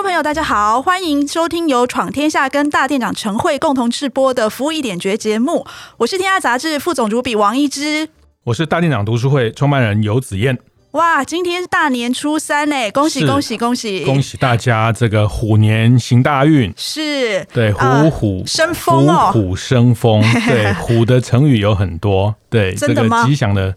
众朋友，大家好，欢迎收听由闯天下跟大店长陈慧共同制播的《服务一点绝》节目。我是天下杂志副总主笔王一之，我是大店长读书会创办人游子燕。哇，今天是大年初三呢，恭喜恭喜恭喜！恭喜大家这个虎年行大运，是对虎虎生风哦，虎虎生风。对虎的成语有很多，对这个吉祥的，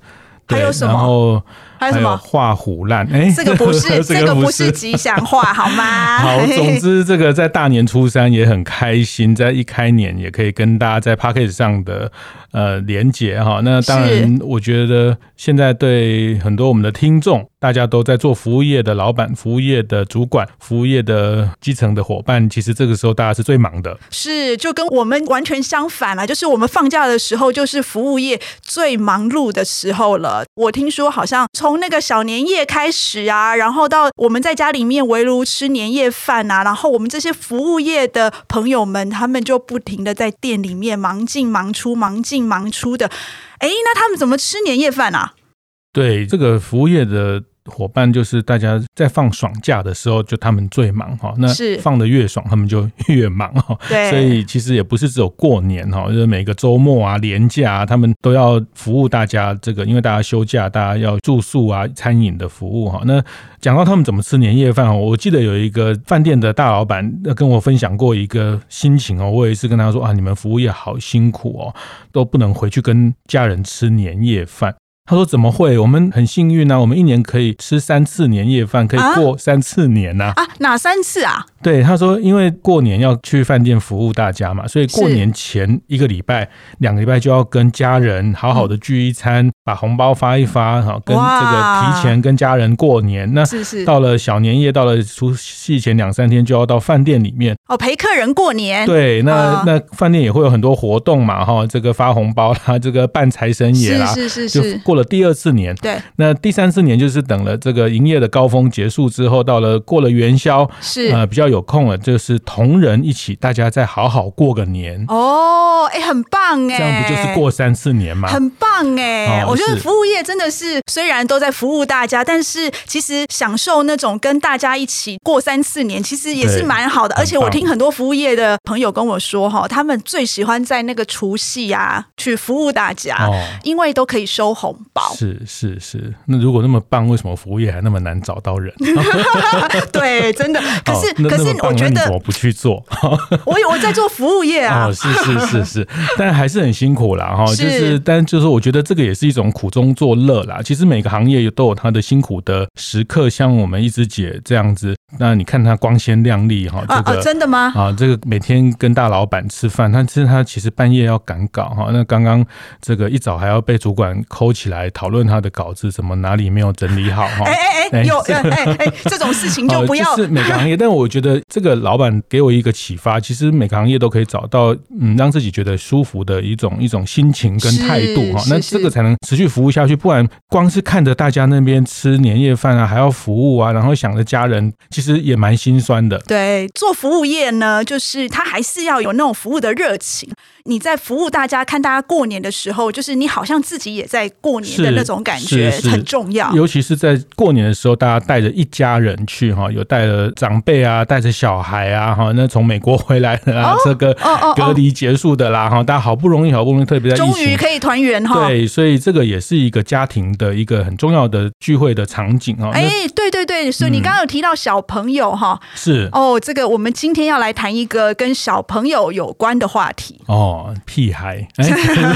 还有什么？然后。还有什么画虎烂？哎，这个不是，这个不是吉祥话，好吗？好，总之这个在大年初三也很开心，在一开年也可以跟大家在 p a c k a g e 上的呃连接哈。那当然，我觉得现在对很多我们的听众，大家都在做服务业的老板、服务业的主管、服务业的基层的伙伴，其实这个时候大家是最忙的。是，就跟我们完全相反了，就是我们放假的时候，就是服务业最忙碌的时候了。我听说好像从从那个小年夜开始啊，然后到我们在家里面围炉吃年夜饭啊，然后我们这些服务业的朋友们，他们就不停的在店里面忙进忙出，忙进忙出的。哎，那他们怎么吃年夜饭啊？对，这个服务业的。伙伴就是大家在放爽假的时候，就他们最忙哈。那放的越爽，他们就越忙哈。对，所以其实也不是只有过年哈，就是每个周末啊、年假啊，他们都要服务大家。这个因为大家休假，大家要住宿啊、餐饮的服务哈。那讲到他们怎么吃年夜饭哦，我记得有一个饭店的大老板跟我分享过一个心情哦。我也是跟他说啊，你们服务业好辛苦哦，都不能回去跟家人吃年夜饭。他说：“怎么会？我们很幸运呢、啊，我们一年可以吃三次年夜饭，可以过三次年呢、啊。啊，哪三次啊？对，他说，因为过年要去饭店服务大家嘛，所以过年前一个礼拜、两个礼拜就要跟家人好好的聚一餐，嗯、把红包发一发，哈，跟这个提前跟家人过年。那到了小年夜，到了除夕前两三天，就要到饭店里面哦，陪客人过年。对，那、哦、那饭店也会有很多活动嘛，哈，这个发红包啦，这个办财神爷啦，是是是是。过了第二次年，对，那第三次年就是等了这个营业的高峰结束之后，到了过了元宵，是。呃比较有空了，就是同仁一起，大家再好好过个年。哦，哎，很棒哎，这样不就是过三次年吗？很棒哎，哦、我觉得服务业真的是虽然都在服务大家，但是其实享受那种跟大家一起过三次年，其实也是蛮好的。而且我听很多服务业的朋友跟我说哈，他们最喜欢在那个除夕啊去服务大家，哦、因为都可以收红包。是是是，那如果那么棒，为什么服务业还那么难找到人？对，真的。可是可是我觉得我不去做？我有我在做服务业啊。哦，是是是是，但还是很辛苦啦哈。就是，但就是我觉得这个也是一种苦中作乐啦。其实每个行业都有它的辛苦的时刻，像我们一枝姐这样子，那你看她光鲜亮丽哈，这个真的吗？啊，这个每天跟大老板吃饭，但是他其实半夜要赶稿哈。那刚刚这个一早还要被主管抠起来讨论他的稿子，怎么哪里没有整理好哈？哎哎哎，有哎哎，这种事情就不要。是每个行业，但我觉得这个老板给我一个启发，其实每个行业都可以找到嗯，让自己觉得舒服的一种一种心情跟态度哈。那这个才能持续服务下去，不然光是看着大家那边吃年夜饭啊，还要服务啊，然后想着家人，其实也蛮心酸的。对，做服务业呢，就是他还是要有那种服务的热情。你在服务大家，看大家过年的时候，就是你好像自己也在过年的那种感觉，很重要。尤其是在过年的时候，大家带着一家人去哈，有带了长辈啊，带着小孩啊哈。那从美国回来的啊，这个隔离结束的啦哈，大家好不容易，好不容易特别在终于可以团圆哈。对，所以这个也是一个家庭的一个很重要的聚会的场景啊。哎，对对对，所以你刚刚有提到小朋友哈，是哦，这个我们今天要来谈一个跟小朋友有关的话题哦。哦，屁孩，欸、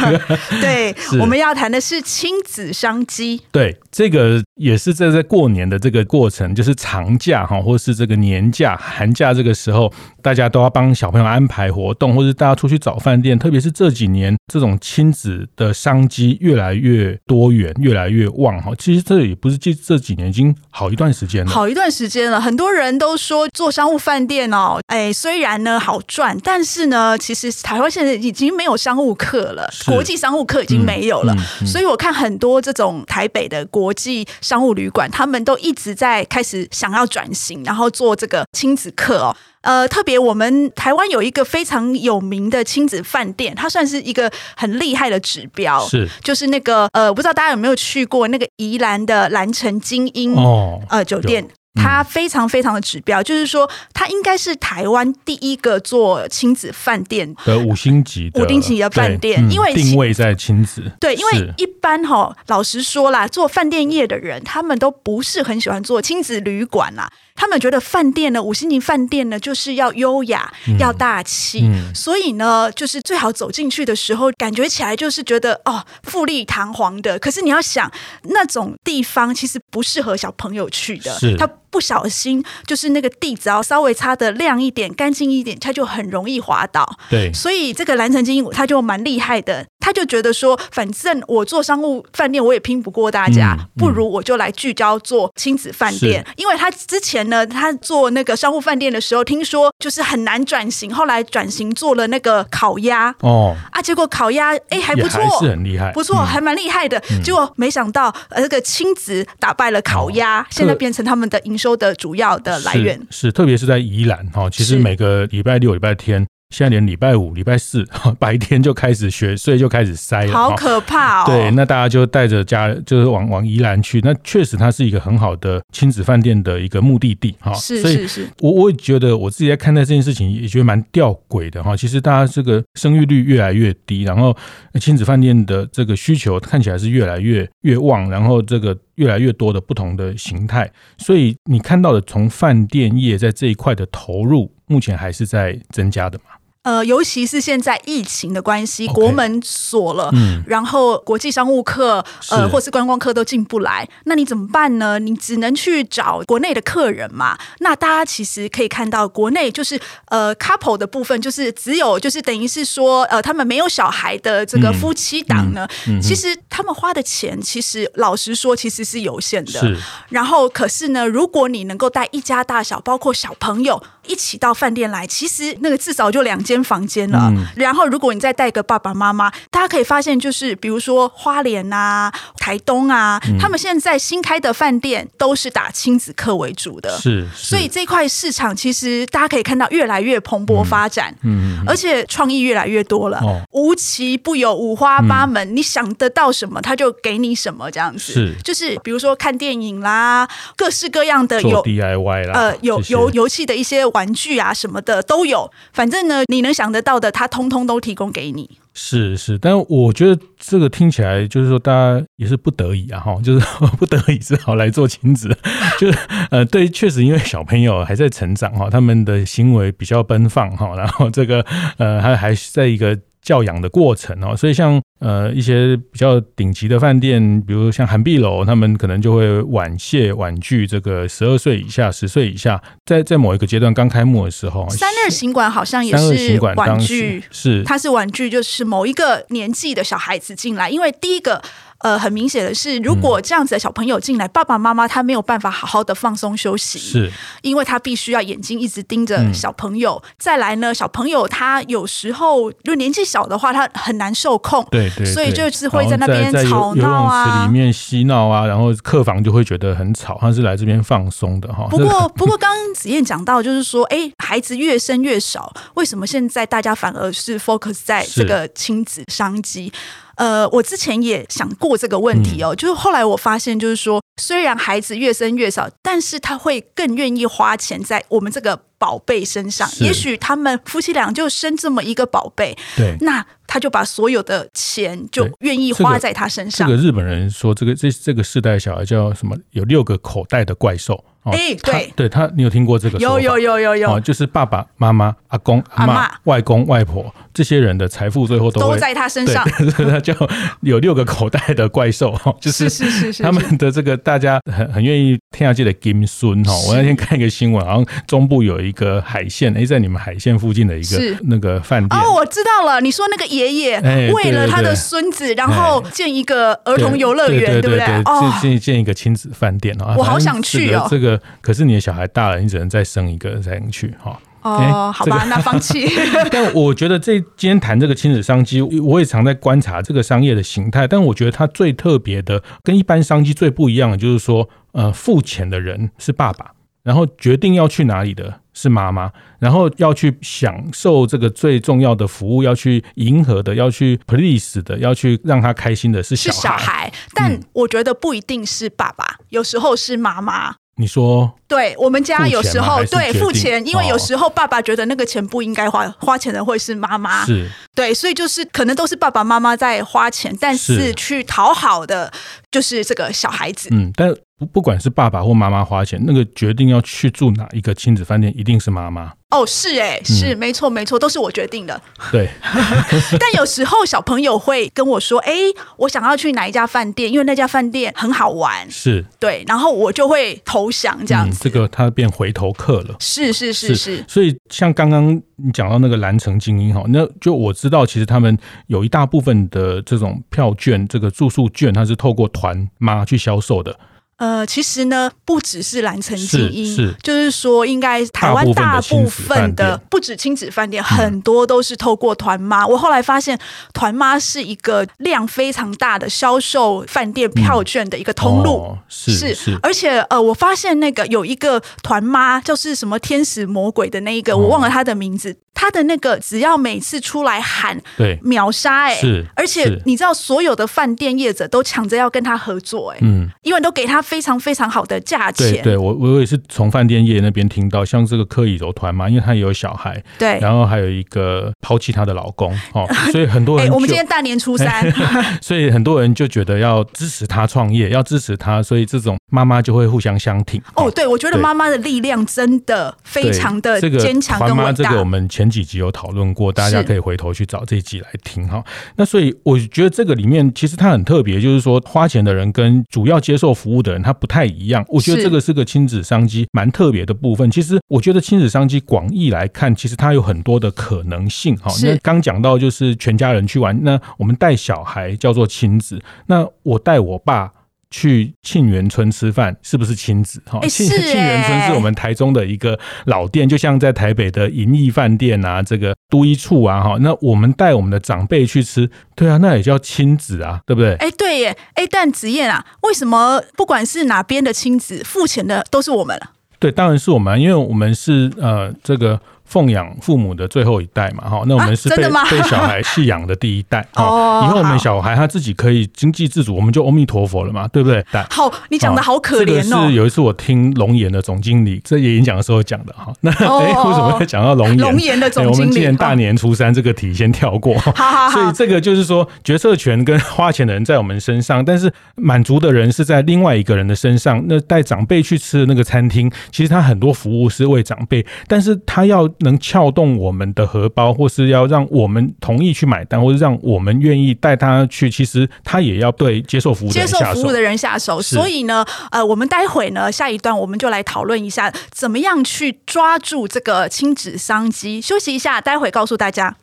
对，我们要谈的是亲子商机。对，这个也是在在过年的这个过程，就是长假哈，或是这个年假、寒假这个时候，大家都要帮小朋友安排活动，或者大家出去找饭店。特别是这几年，这种亲子的商机越来越多元，越来越旺哈。其实这也不是这这几年，已经好一段时间了，好一段时间了。很多人都说做商务饭店哦，哎，虽然呢好赚，但是呢，其实台湾现在已经。已经没有商务课了，是国际商务课已经没有了。所以我看很多这种台北的国际商务旅馆，他们都一直在开始想要转型，然后做这个亲子课哦。呃，特别我们台湾有一个非常有名的亲子饭店，它算是一个很厉害的指标，是就是那个呃，不知道大家有没有去过那个宜兰的兰城精英哦呃酒店。它非常非常的指标，就是说，它应该是台湾第一个做亲子饭店的五星级的五星级的饭店，嗯、因为定位在亲子。对，因为一般哈，老实说啦，做饭店业的人，他们都不是很喜欢做亲子旅馆啦。他们觉得饭店呢，五星级饭店呢，就是要优雅、嗯、要大气，嗯、所以呢，就是最好走进去的时候，感觉起来就是觉得哦，富丽堂皇的。可是你要想，那种地方其实不适合小朋友去的，是。他不小心就是那个地只要稍微擦的亮一点、干净一点，他就很容易滑倒。对，所以这个蓝城精英他就蛮厉害的，他就觉得说，反正我做商务饭店我也拼不过大家，不如我就来聚焦做亲子饭店，因为他之前。呢，他做那个商务饭店的时候，听说就是很难转型，后来转型做了那个烤鸭。哦。啊，结果烤鸭哎还不错，是很厉害，不错，还蛮厉害的。嗯、结果没想到呃，这个亲子打败了烤鸭，哦、现在变成他们的营收的主要的来源。是，是特别是在宜兰哈，其实每个礼拜六、礼拜天。现在连礼拜五、礼拜四 白天就开始学，所以就开始塞了，好可怕哦！对，那大家就带着家，就是往往宜兰去。那确实，它是一个很好的亲子饭店的一个目的地哈。是是是，我我也觉得我自己在看待这件事情，也觉得蛮吊诡的哈。其实大家这个生育率越来越低，然后亲子饭店的这个需求看起来是越来越越旺，然后这个越来越多的不同的形态。所以你看到的从饭店业在这一块的投入，目前还是在增加的嘛？呃，尤其是现在疫情的关系，国门锁了，嗯、然后国际商务客呃或是观光客都进不来，那你怎么办呢？你只能去找国内的客人嘛。那大家其实可以看到，国内就是呃 couple 的部分，就是只有就是等于是说呃他们没有小孩的这个夫妻档呢，嗯嗯嗯、其实他们花的钱其实老实说其实是有限的。是然后可是呢，如果你能够带一家大小，包括小朋友一起到饭店来，其实那个至少就两间。房间了，嗯、然后如果你再带个爸爸妈妈，大家可以发现，就是比如说花莲啊、台东啊，嗯、他们现在新开的饭店都是打亲子客为主的，是，是。所以这块市场其实大家可以看到越来越蓬勃发展，嗯，嗯而且创意越来越多了，哦、无奇不有，五花八门，嗯、你想得到什么，他就给你什么，这样子，是，就是比如说看电影啦，各式各样的有 DIY 啦，呃，有些。游游戏的一些玩具啊什么的都有，反正呢，你能想得到的，他通通都提供给你。是是，但我觉得这个听起来就是说，大家也是不得已啊，哈，就是不得已只好来做亲子。就是呃，对，确实因为小朋友还在成长哈，他们的行为比较奔放哈，然后这个呃，还还是在一个。教养的过程哦，所以像呃一些比较顶级的饭店，比如像韩碧楼，他们可能就会婉谢婉拒这个十二岁以下、十岁以下，在在某一个阶段刚开幕的时候，三二行馆好像也是婉拒，是它是婉拒，就是某一个年纪的小孩子进来，因为第一个。呃，很明显的是，如果这样子的小朋友进来，嗯、爸爸妈妈他没有办法好好的放松休息，是，因为他必须要眼睛一直盯着小朋友。嗯、再来呢，小朋友他有时候就年纪小的话，他很难受控，对，对对，所以就是会在那边吵闹啊，里面嬉闹啊，然后客房就会觉得很吵，他是来这边放松的哈。不过，不过刚刚子燕讲到，就是说，哎，孩子越生越少，为什么现在大家反而是 focus 在这个亲子商机？呃，我之前也想过这个问题哦，嗯、就是后来我发现，就是说，虽然孩子越生越少，但是他会更愿意花钱在我们这个宝贝身上。也许他们夫妻俩就生这么一个宝贝，对，那他就把所有的钱就愿意花在他身上。这个、这个日本人说，这个这这个世代小孩叫什么？有六个口袋的怪兽。哎，对，对他，你有听过这个？有有有有有，就是爸爸妈妈、阿公、阿妈、外公、外婆这些人的财富最后都都在他身上，他就有六个口袋的怪兽，就是是是是，他们的这个大家很很愿意听下去的金孙哈。我那天看一个新闻，好像中部有一个海线，哎，在你们海线附近的一个那个饭店哦，我知道了，你说那个爷爷为了他的孙子，然后建一个儿童游乐园，对不对？哦，建建一个亲子饭店啊，我好想去哦，这个。可是你的小孩大了，你只能再生一个才能去哈。哦，好吧，那放弃。但我觉得这今天谈这个亲子商机，我也常在观察这个商业的形态。但我觉得它最特别的，跟一般商机最不一样的，就是说，呃，付钱的人是爸爸，然后决定要去哪里的是妈妈，然后要去享受这个最重要的服务，要去迎合的，要去 please 的，要去让他开心的是小孩。是小孩，但我觉得不一定是爸爸，嗯、有时候是妈妈。你说，对我们家有时候对付钱，因为有时候爸爸觉得那个钱不应该花，花钱的会是妈妈，是。对，所以就是可能都是爸爸妈妈在花钱，但是。去讨好的就是这个小孩子。嗯，但不不管是爸爸或妈妈花钱，那个决定要去住哪一个亲子饭店，一定是妈妈。哦，是哎，是没错没错，都是我决定的。对，但有时候小朋友会跟我说：“哎，我想要去哪一家饭店，因为那家饭店很好玩。”是，对，然后我就会投降这样子。这个他变回头客了。是是是是。所以像刚刚你讲到那个兰城精英哈，那就我知道，其实他们有一大部分的这种票券，这个住宿券，它是透过团妈去销售的。呃，其实呢，不只是蓝城精英，是，是就是说，应该台湾大部分的不止亲子饭店，很多都是透过团妈。嗯、我后来发现，团妈是一个量非常大的销售饭店票券的一个通路，嗯哦、是是，是。而且呃，我发现那个有一个团妈，就是什么天使魔鬼的那一个，我忘了他的名字。哦他的那个只要每次出来喊，对，秒杀哎，是，而且你知道所有的饭店业者都抢着要跟他合作哎，嗯，因为都给他非常非常好的价钱。对，对我我也是从饭店业那边听到，像这个柯以柔团嘛，因为她也有小孩，对，然后还有一个抛弃她的老公哦，所以很多人，我们今天大年初三，所以很多人就觉得要支持她创业，要支持她，所以这种妈妈就会互相相挺。哦，对，我觉得妈妈的力量真的非常的坚强跟伟大。这个我们前几集有讨论过，大家可以回头去找这一集来听哈。那所以我觉得这个里面其实它很特别，就是说花钱的人跟主要接受服务的人他不太一样。我觉得这个是个亲子商机蛮特别的部分。其实我觉得亲子商机广义来看，其实它有很多的可能性哈。那刚讲到就是全家人去玩，那我们带小孩叫做亲子，那我带我爸。去沁园春吃饭是不是亲子？哈，沁沁园春是我们台中的一个老店，就像在台北的银翼饭店啊，这个都一处啊，哈，那我们带我们的长辈去吃，对啊，那也叫亲子啊，对不对？哎，对耶，哎，但子燕啊，为什么不管是哪边的亲子，付钱的都是我们了？对，当然是我们，因为我们是呃这个。奉养父母的最后一代嘛，哈，那我们是被、啊、被小孩弃养的第一代，哦，以后我们小孩他自己可以经济自主，我们就阿弥陀佛了嘛，对不对？好，你讲的好可怜哦。有一次我听龙岩的总经理在演讲的时候讲的哈，那 哎、为什么会讲到龙岩？龙岩的总经理，欸、我们今年大年初三这个题先跳过，好好好。所以这个就是说，决策权跟花钱的人在我们身上，但是满足的人是在另外一个人的身上。那带长辈去吃的那个餐厅，其实他很多服务是为长辈，但是他要能撬动。我们的荷包，或是要让我们同意去买单，或是让我们愿意带他去，其实他也要对接受服务的人下手。接受服务的人下手。所以呢，呃，我们待会呢，下一段我们就来讨论一下，怎么样去抓住这个亲子商机。休息一下，待会告诉大家。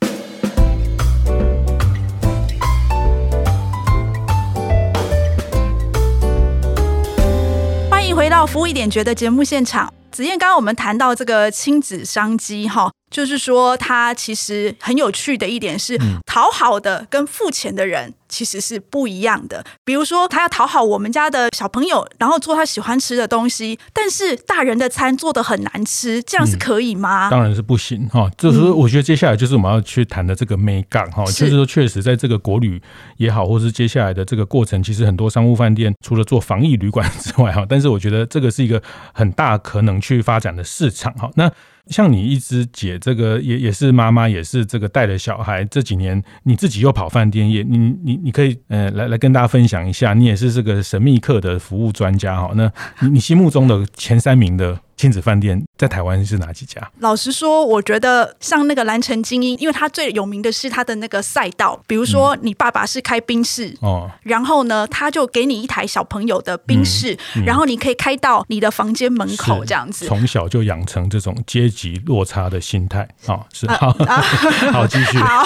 欢迎回到服务一点觉的节目现场。子燕，刚刚我们谈到这个亲子商机，哈。就是说，它其实很有趣的一点是，讨好的跟付钱的人其实是不一样的。比如说，他要讨好我们家的小朋友，然后做他喜欢吃的东西，但是大人的餐做的很难吃，这样是可以吗？嗯、当然是不行哈。就是，我觉得接下来就是我们要去谈的这个眉角哈，就是说，确实在这个国旅也好，或是接下来的这个过程，其实很多商务饭店除了做防疫旅馆 之外哈，但是我觉得这个是一个很大可能去发展的市场哈。那像你一直姐，这个也也是妈妈，也是这个带着小孩，这几年你自己又跑饭店业，你你你可以呃来来跟大家分享一下，你也是这个神秘客的服务专家哈，那你你心目中的前三名的。亲子饭店在台湾是哪几家？老实说，我觉得像那个蓝城精英，因为它最有名的是它的那个赛道。比如说，你爸爸是开宾士哦，然后呢，他就给你一台小朋友的宾士，嗯嗯，然后你可以开到你的房间门口这样子。从小就养成这种阶级落差的心态啊，是好，啊、好继续。好，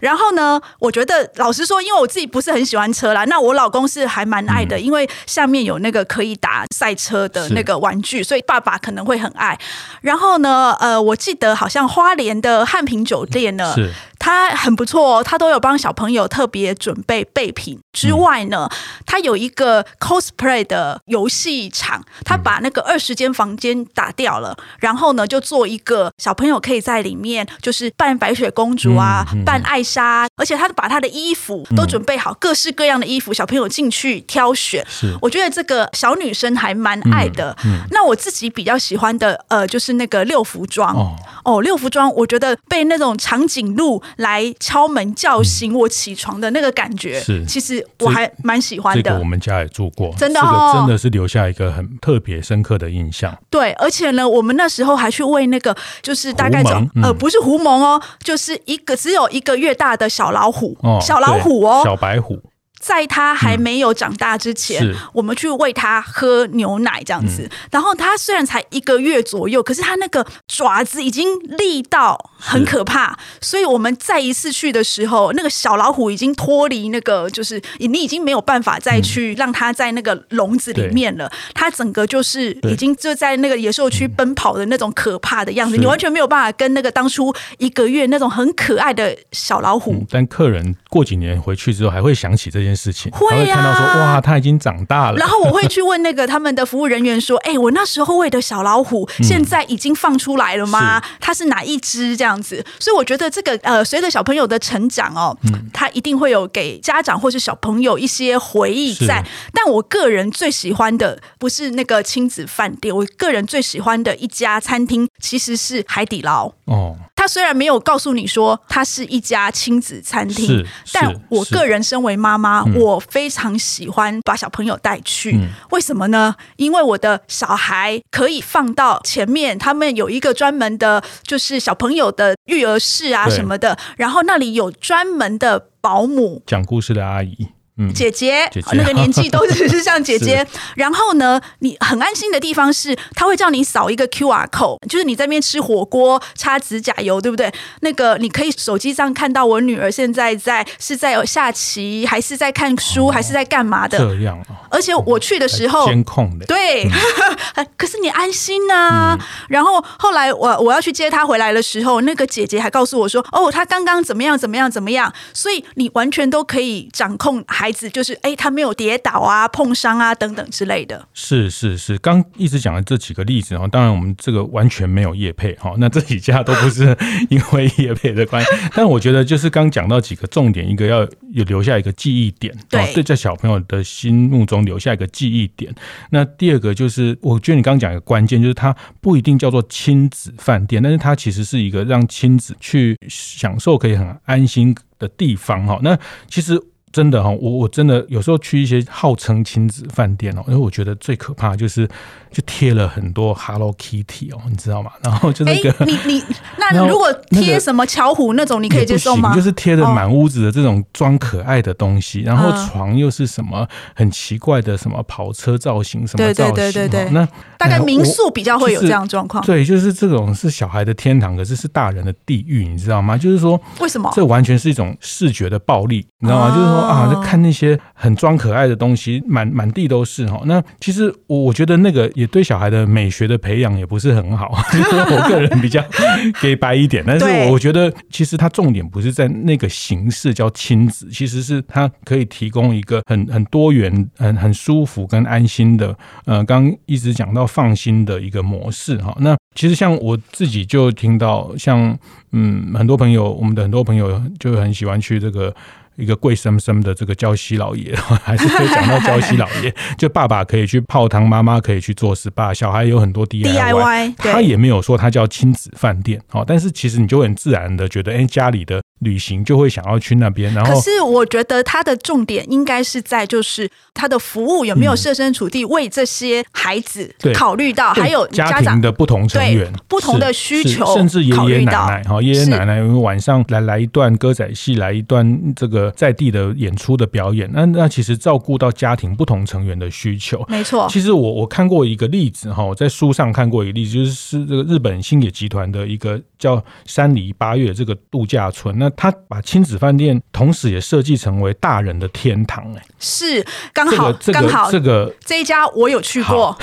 然后呢，我觉得老实说，因为我自己不是很喜欢车啦，那我老公是还蛮爱的，嗯，因为下面有那个可以打赛车的那个玩具，所以爸爸。爸可能会很爱，然后呢，呃，我记得好像花莲的汉庭酒店呢。是。他很不错哦，他都有帮小朋友特别准备备品之外呢，他有一个 cosplay 的游戏场，他把那个二十间房间打掉了，然后呢就做一个小朋友可以在里面就是扮白雪公主啊，扮艾莎，而且他把他的衣服都准备好，各式各样的衣服，小朋友进去挑选。是，我觉得这个小女生还蛮爱的。那我自己比较喜欢的呃，就是那个六服装哦，六服装，我觉得被那种长颈鹿。来敲门叫醒我起床的那个感觉，是其实我还蛮喜欢的。这个我们家也住过，真的哦，真的是留下一个很特别深刻的印象。对，而且呢，我们那时候还去喂那个，就是大概叫呃，不是狐獴哦，就是一个只有一个月大的小老虎，小老虎哦，小白虎。在他还没有长大之前，嗯、我们去喂他喝牛奶这样子。嗯、然后他虽然才一个月左右，可是他那个爪子已经力到很可怕。所以我们再一次去的时候，那个小老虎已经脱离那个，就是你已经没有办法再去让它在那个笼子里面了。嗯、它整个就是已经就在那个野兽区奔跑的那种可怕的样子，你完全没有办法跟那个当初一个月那种很可爱的小老虎。嗯、但客人过几年回去之后，还会想起这件事情，会啊，看到说哇，他已经长大了。然后我会去问那个他们的服务人员说：“哎、欸，我那时候喂的小老虎，现在已经放出来了吗？嗯、它是哪一只？这样子？”所以我觉得这个呃，随着小朋友的成长哦，嗯、他一定会有给家长或是小朋友一些回忆在。但我个人最喜欢的不是那个亲子饭店，我个人最喜欢的一家餐厅其实是海底捞哦。他虽然没有告诉你说它是一家亲子餐厅，但我个人身为妈妈，嗯、我非常喜欢把小朋友带去。嗯、为什么呢？因为我的小孩可以放到前面，他们有一个专门的，就是小朋友的育儿室啊什么的，然后那里有专门的保姆，讲故事的阿姨。嗯、姐姐，姐姐那个年纪都只是像姐姐。然后呢，你很安心的地方是，他会叫你扫一个 QR code，就是你在那边吃火锅、擦指甲油，对不对？那个你可以手机上看到我女儿现在在是在下棋，还是在看书，哦、还是在干嘛的？这样、哦、而且我去的时候，监控的。对，嗯、可是你安心呢、啊。嗯、然后后来我我要去接他回来的时候，那个姐姐还告诉我说：“哦，他刚刚怎么样怎么样怎么样。”所以你完全都可以掌控。孩子就是哎，他没有跌倒啊、碰伤啊等等之类的。是是是，刚一直讲的这几个例子哈，当然我们这个完全没有业配哈，那这几家都不是因为业配的关系。但我觉得就是刚讲到几个重点，一个要有留下一个记忆点，对，对，在小朋友的心目中留下一个记忆点。那第二个就是，我觉得你刚刚讲一个关键，就是它不一定叫做亲子饭店，但是它其实是一个让亲子去享受可以很安心的地方哈。那其实。真的哈，我我真的有时候去一些号称亲子饭店哦，因为我觉得最可怕就是就贴了很多 Hello Kitty 哦，你知道吗？然后就那个，欸、你你 那如果贴什么巧虎那种，你可以接受吗？就是贴的满屋子的这种装可爱的东西，然后床又是什么很奇怪的什么跑车造型什么造型，对对对对对。那大概民宿比较会有这样状况，对，就是这种是小孩的天堂，可是是大人的地狱，你知道吗？就是说为什么？这完全是一种视觉的暴力，你知道吗？就是说。啊，就看那些很装可爱的东西，满满地都是哈。那其实我我觉得那个也对小孩的美学的培养也不是很好。我个人比较 给白一点，但是我觉得其实它重点不是在那个形式叫亲子，其实是它可以提供一个很很多元、很很舒服跟安心的。呃，刚一直讲到放心的一个模式哈。那其实像我自己就听到，像嗯很多朋友，我们的很多朋友就很喜欢去这个。一个贵生生的这个娇妻老爷，还是可以讲到娇妻老爷，就爸爸可以去泡汤，妈妈可以去做 SPA，小孩有很多 DIY，他也没有说他叫亲子饭店，好，但是其实你就很自然的觉得，哎，家里的。旅行就会想要去那边，然后可是我觉得它的重点应该是在就是它的服务有没有设身处地为这些孩子考虑到，还有家庭的不同成员不同的需求，甚至爷爷奶奶哈，爷爷奶奶因为晚上来来一段歌仔戏，来一段这个在地的演出的表演，那那其实照顾到家庭不同成员的需求，没错。其实我我看过一个例子哈，我在书上看过一个例子，就是是这个日本星野集团的一个叫山梨八月这个度假村那他把亲子饭店同时也设计成为大人的天堂，哎，是刚好这个刚好这个这一家我有去过，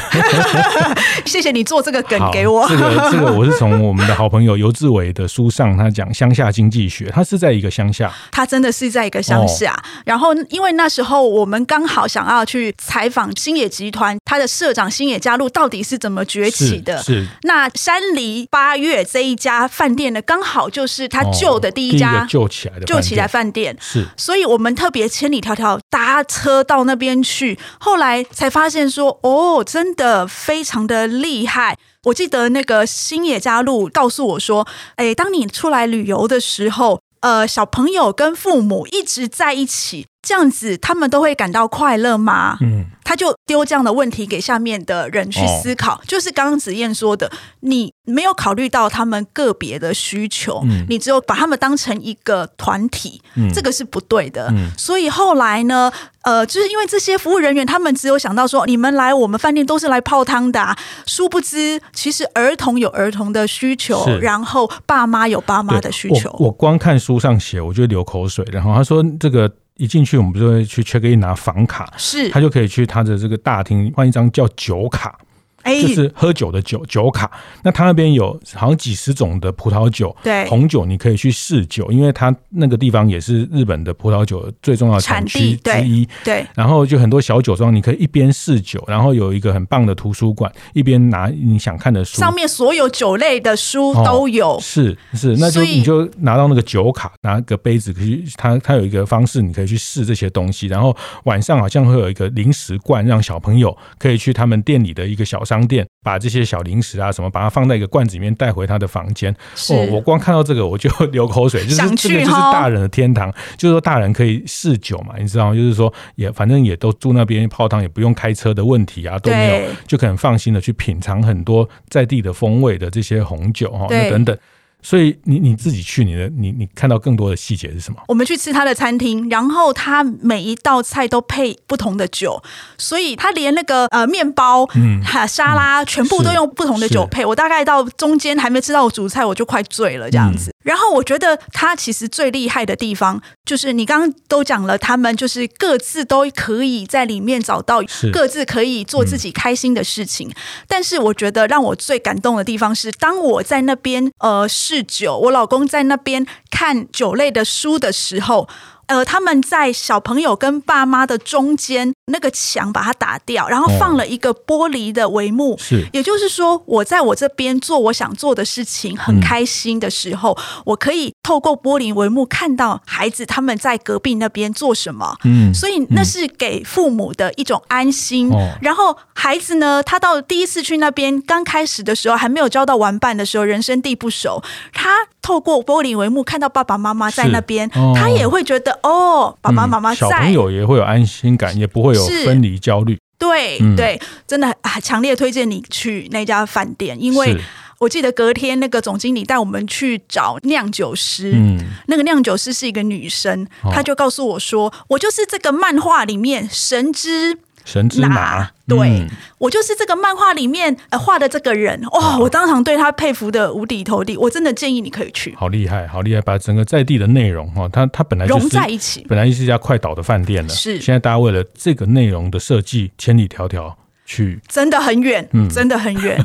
谢谢你做这个梗给我。这个这个我是从我们的好朋友尤志伟的书上，他讲乡下经济学，他是在一个乡下，他真的是在一个乡下。哦、然后因为那时候我们刚好想要去采访星野集团，他的社长星野加入到底是怎么崛起的？是，是那山梨八月这一家饭店呢，刚好就是他旧的第一家救起来的救起来饭店。是，所以我们特别千里迢迢搭车到那边去，后来才发现说，哦，真的非常的厉害。我记得那个星野加入告诉我说，哎，当你出来旅游的时候，呃，小朋友跟父母一直在一起，这样子他们都会感到快乐吗？嗯。他就丢这样的问题给下面的人去思考，哦、就是刚刚子燕说的，你没有考虑到他们个别的需求，嗯、你只有把他们当成一个团体，嗯、这个是不对的。嗯、所以后来呢，呃，就是因为这些服务人员，他们只有想到说，你们来我们饭店都是来泡汤的、啊，殊不知其实儿童有儿童的需求，然后爸妈有爸妈的需求。我，我光看书上写，我就流口水。然后他说这个。一进去，我们就会去 check in 拿房卡，是，他就可以去他的这个大厅换一张叫酒卡。就是喝酒的酒酒卡，那他那边有好像几十种的葡萄酒，对红酒你可以去试酒，因为他那个地方也是日本的葡萄酒最重要的产区之一。对，然后就很多小酒庄，你可以一边试酒，然后有一个很棒的图书馆，一边拿你想看的书，上面所有酒类的书都有。哦、是是，那就你就拿到那个酒卡，拿个杯子，可以他他有一个方式，你可以去试这些东西。然后晚上好像会有一个零食罐，让小朋友可以去他们店里的一个小商店，把这些小零食啊什么，把它放在一个罐子里面带回他的房间。是哦，我光看到这个我就 流口水，就是这个就是大人的天堂，就是说大人可以试酒嘛，你知道吗？就是说也反正也都住那边泡汤，也不用开车的问题啊，都没有，就可能放心的去品尝很多在地的风味的这些红酒哈，对那等等。所以你你自己去，你的你你看到更多的细节是什么？我们去吃他的餐厅，然后他每一道菜都配不同的酒，所以他连那个呃面包、嗯，还有沙拉，嗯、全部都用不同的酒配。我大概到中间还没吃到主菜，我就快醉了这样子。嗯然后我觉得他其实最厉害的地方，就是你刚刚都讲了，他们就是各自都可以在里面找到各自可以做自己开心的事情。嗯、但是我觉得让我最感动的地方是，当我在那边呃试酒，我老公在那边看酒类的书的时候。呃，他们在小朋友跟爸妈的中间那个墙把它打掉，然后放了一个玻璃的帷幕。是，也就是说，我在我这边做我想做的事情，很开心的时候，我可以透过玻璃帷幕看到孩子他们在隔壁那边做什么。嗯，所以那是给父母的一种安心。然后孩子呢，他到第一次去那边，刚开始的时候还没有交到玩伴的时候，人生地不熟，他透过玻璃帷幕看到爸爸妈妈在那边，他也会觉得。哦，爸爸妈妈在，小朋友也会有安心感，也不会有分离焦虑。对对，真的很强烈推荐你去那家饭店，因为我记得隔天那个总经理带我们去找酿酒师，嗯，那个酿酒师是一个女生，她就告诉我说，我就是这个漫画里面神之。神之马，对、嗯、我就是这个漫画里面呃画的这个人哇！我当场对他佩服的五体投地，我真的建议你可以去。好厉害，好厉害！把整个在地的内容哈，它它本来就是融在一起，本来就是一家快倒的饭店了。是，现在大家为了这个内容的设计，千里迢迢去，真的很远，嗯，真的很远。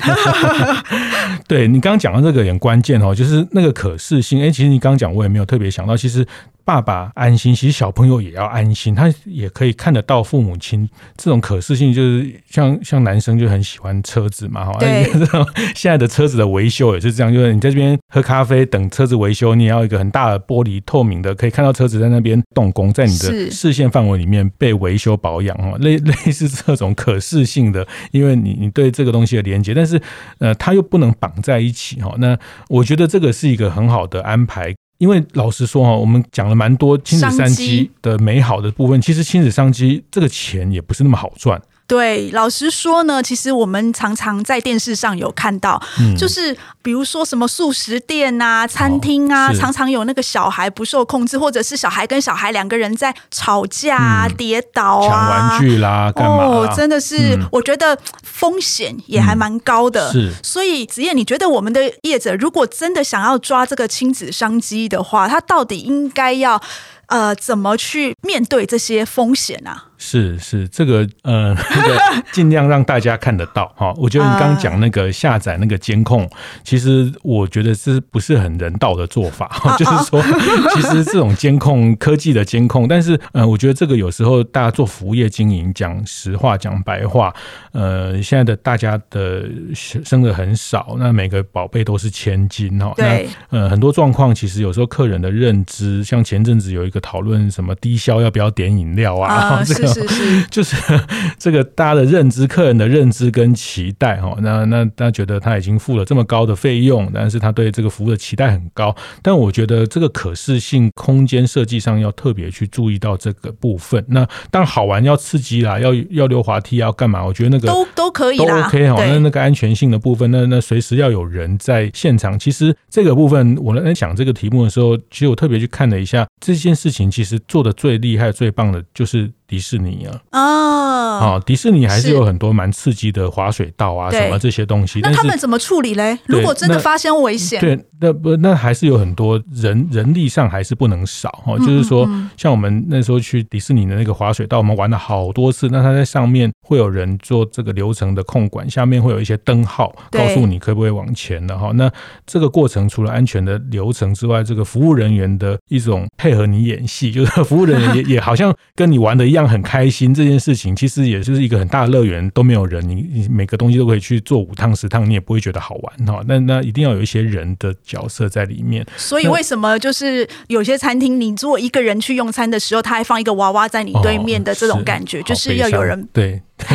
对你刚刚讲的这个很关键哦，就是那个可视性。哎，其实你刚刚讲，我也没有特别想到，其实。爸爸安心，其实小朋友也要安心，他也可以看得到父母亲这种可视性，就是像像男生就很喜欢车子嘛，哈对，现在的车子的维修也是这样，就是你在这边喝咖啡等车子维修，你也要一个很大的玻璃透明的，可以看到车子在那边动工，在你的视线范围里面被维修保养，哈，类 类似这种可视性的，因为你你对这个东西的连接，但是呃，他又不能绑在一起，哈，那我觉得这个是一个很好的安排。因为老实说啊，我们讲了蛮多亲子商机的美好的部分，其实亲子商机这个钱也不是那么好赚。对，老实说呢，其实我们常常在电视上有看到，嗯、就是比如说什么素食店啊、餐厅啊，哦、常常有那个小孩不受控制，或者是小孩跟小孩两个人在吵架、啊、嗯、跌倒啊、抢玩具啦，干嘛、啊？哦，真的是，嗯、我觉得风险也还蛮高的。嗯、是，所以子燕，你觉得我们的业者如果真的想要抓这个亲子商机的话，他到底应该要呃怎么去面对这些风险啊？是是，这个呃，那个尽量让大家看得到哈。我觉得你刚刚讲那个下载那个监控，其实我觉得这不是很人道的做法。就是说，其实这种监控科技的监控，但是呃，我觉得这个有时候大家做服务业经营，讲实话讲白话，呃，现在的大家的生的很少，那每个宝贝都是千金哈。对。那呃，很多状况其实有时候客人的认知，像前阵子有一个讨论，什么低消要不要点饮料啊？这个。是是，就是 这个大家的认知，客人的认知跟期待哈，那那大家觉得他已经付了这么高的费用，但是他对这个服务的期待很高。但我觉得这个可视性空间设计上要特别去注意到这个部分。那当然好玩要刺激啦，要要溜滑梯要干嘛？我觉得那个都都可以都 OK 哈。那那个安全性的部分，那那随时要有人在现场。其实这个部分我在讲这个题目的时候，其实我特别去看了一下这件事情，其实做的最厉害、最棒的就是。迪士尼啊，哦，哦，迪士尼还是有很多蛮刺激的滑水道啊，什么这些东西。那他们怎么处理嘞？如果真的发生危险，对，那不那还是有很多人人力上还是不能少哦。就是说，像我们那时候去迪士尼的那个滑水道，我们玩了好多次。那他在上面会有人做这个流程的控管，下面会有一些灯号告诉你可不可以往前的哈。那这个过程除了安全的流程之外，这个服务人员的一种配合你演戏，就是服务人员也 也好像跟你玩的一样。这样很开心，这件事情其实也就是一个很大的乐园，都没有人，你你每个东西都可以去做五趟十趟，你也不会觉得好玩哈。那那一定要有一些人的角色在里面。所以为什么就是有些餐厅，你如果一个人去用餐的时候，他还放一个娃娃在你对面的这种感觉，哦、是就是要有人对。对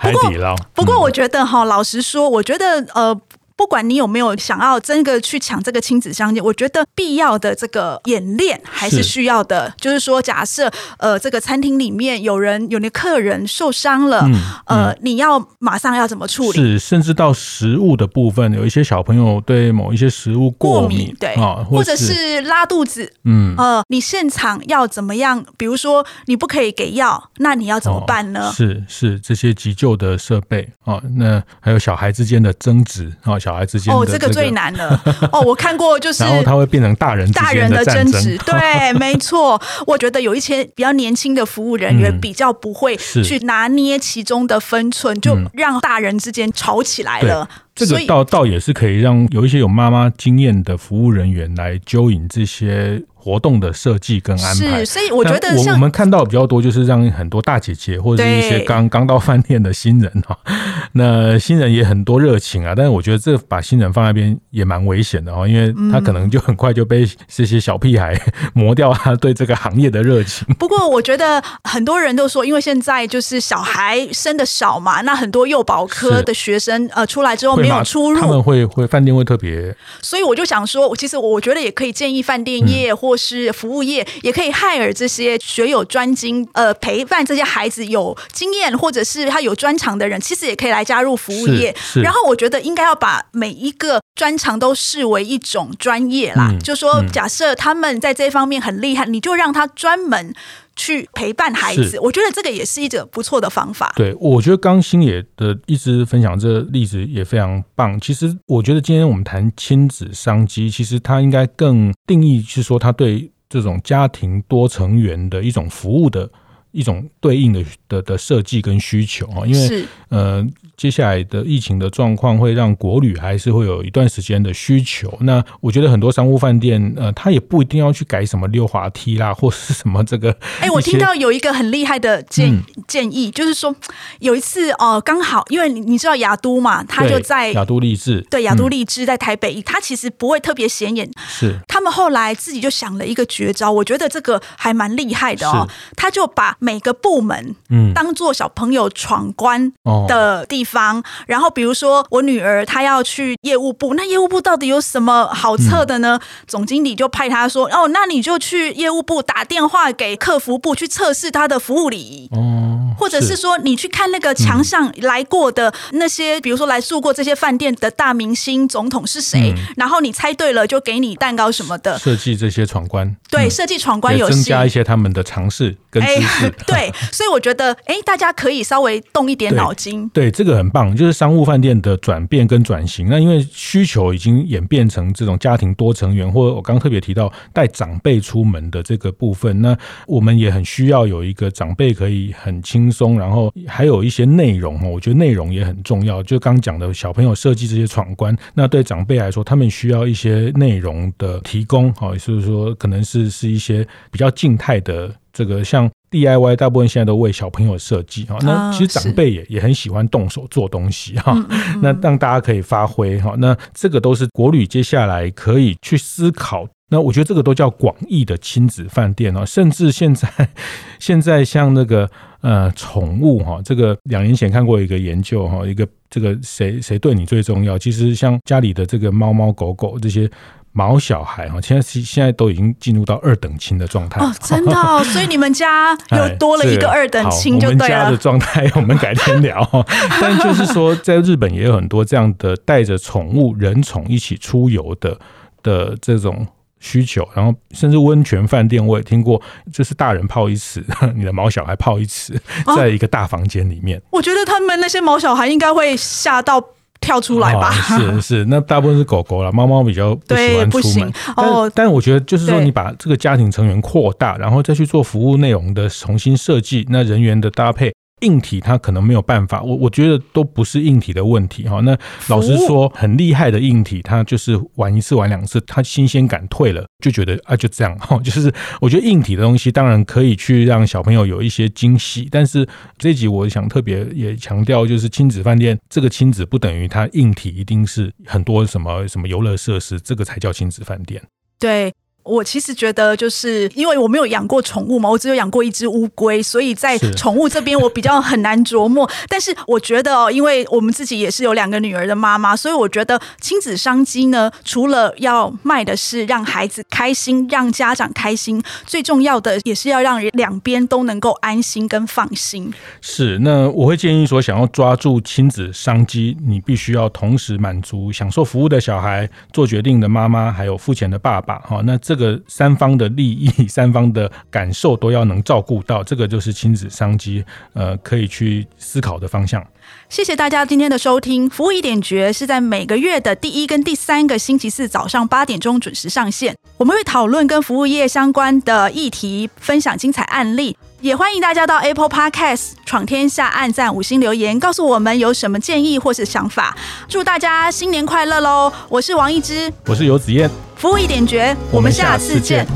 海底捞。不过我觉得哈，老实说，我觉得呃。不管你有没有想要真的去抢这个亲子相见，我觉得必要的这个演练还是需要的。是就是说，假设呃这个餐厅里面有人有那客人受伤了，嗯嗯、呃，你要马上要怎么处理？是，甚至到食物的部分，有一些小朋友对某一些食物过敏，对啊，或，或者是拉肚子，嗯呃，你现场要怎么样？比如说你不可以给药，那你要怎么办呢？哦、是是这些急救的设备啊、哦，那还有小孩之间的争执啊。哦小孩之间哦，这个最难了哦。我看过，就是然后他会变成大人大人的争执，对，没错。我觉得有一些比较年轻的服务人员比较不会去拿捏其中的分寸，就让大人之间吵起来了。这个倒倒也是可以让有一些有妈妈经验的服务人员来揪引这些。活动的设计跟安排，是，所以我觉得我我们看到比较多，就是让很多大姐姐或者是一些刚刚到饭店的新人哈，那新人也很多热情啊，但是我觉得这把新人放在那边也蛮危险的哦，因为他可能就很快就被这些小屁孩磨掉他对这个行业的热情。不过我觉得很多人都说，因为现在就是小孩生的少嘛，那很多幼保科的学生呃出来之后没有出入，他们会会饭店会特别，所以我就想说，其实我觉得也可以建议饭店业或或是服务业也可以 hire 这些学有专精，呃，陪伴这些孩子有经验或者是他有专长的人，其实也可以来加入服务业。然后我觉得应该要把每一个专长都视为一种专业啦。嗯、就说假设他们在这方面很厉害，你就让他专门去陪伴孩子。我觉得这个也是一个不错的方法。对，我觉得刚星野的一直分享这个例子也非常棒。其实我觉得今天我们谈亲子商机，其实它应该更定义是说他对这种家庭多成员的一种服务的一种对应的的的设计跟需求啊，因为是呃。接下来的疫情的状况会让国旅还是会有一段时间的需求。那我觉得很多商务饭店，呃，他也不一定要去改什么溜滑梯啦，或是什么这个。哎、欸，我听到有一个很厉害的建、嗯、建议，就是说有一次哦，刚、呃、好因为你知道亚都嘛，他就在亚都励志，对亚都励志在台北，他、嗯、其实不会特别显眼。是他们后来自己就想了一个绝招，我觉得这个还蛮厉害的哦。他就把每个部门嗯当做小朋友闯关的地方。然后比如说我女儿她要去业务部，那业务部到底有什么好测的呢？嗯、总经理就派他说：“哦，那你就去业务部打电话给客服部去测试他的服务礼仪。”哦，或者是说你去看那个墙上来过的那些，嗯、比如说来住过这些饭店的大明星总统是谁，嗯、然后你猜对了就给你蛋糕什么的。设计这些闯关，对，设计闯关游戏，增加一些他们的尝试跟知识。欸、对，所以我觉得，哎，大家可以稍微动一点脑筋。对，对，这个很棒，就是商务饭店的转变跟转型。那因为需求已经演变成这种家庭多成员，或者我刚刚特别提到带长辈出门的这个部分，那我们也很需要有一个长辈可以很轻松，然后还有一些内容，我觉得内容也很重要。就刚讲的小朋友设计这些闯关，那对长辈来说，他们需要一些内容的提供，好，也就是说，可能是是一些比较静态的这个像。DIY 大部分现在都为小朋友设计哈，那其实长辈也也很喜欢动手做东西哈，那让大家可以发挥哈，那这个都是国旅接下来可以去思考。那我觉得这个都叫广义的亲子饭店哦，甚至现在现在像那个呃宠物哈，这个两年前看过一个研究哈，一个这个谁谁对你最重要？其实像家里的这个猫猫狗狗这些。毛小孩哈，现在现在都已经进入到二等亲的状态哦，真的哦，所以你们家 又多了一个二等亲，就对了。我们家的状态，我们改天聊。但就是说，在日本也有很多这样的带着宠物、人宠一起出游的的这种需求，然后甚至温泉饭店我也听过，就是大人泡一池，你的毛小孩泡一池，在一个大房间里面。我觉得他们那些毛小孩应该会吓到。跳出来吧，哦，是 是，那大部分是狗狗了，猫猫比较不喜欢出门。哦，但但我觉得就是说，你把这个家庭成员扩大，然后再去做服务内容的重新设计，那人员的搭配。硬体它可能没有办法，我我觉得都不是硬体的问题哈。那老实说，很厉害的硬体，它就是玩一次玩两次，它新鲜感退了，就觉得啊就这样哈。就是我觉得硬体的东西当然可以去让小朋友有一些惊喜，但是这集我想特别也强调，就是亲子饭店这个亲子不等于它硬体一定是很多什么什么游乐设施，这个才叫亲子饭店。对。我其实觉得，就是因为我没有养过宠物嘛，我只有养过一只乌龟，所以在宠物这边我比较很难琢磨。但是我觉得哦，因为我们自己也是有两个女儿的妈妈，所以我觉得亲子商机呢，除了要卖的是让孩子开心、让家长开心，最重要的也是要让两边都能够安心跟放心。是，那我会建议说，想要抓住亲子商机，你必须要同时满足享受服务的小孩、做决定的妈妈，还有付钱的爸爸。哈，那。这个三方的利益、三方的感受都要能照顾到，这个就是亲子商机，呃，可以去思考的方向。谢谢大家今天的收听，服务一点绝是在每个月的第一跟第三个星期四早上八点钟准时上线。我们会讨论跟服务业相关的议题，分享精彩案例，也欢迎大家到 Apple Podcast 闯天下按赞五星留言，告诉我们有什么建议或是想法。祝大家新年快乐喽！我是王一之，我是游子燕。服务一点绝，我们下次见。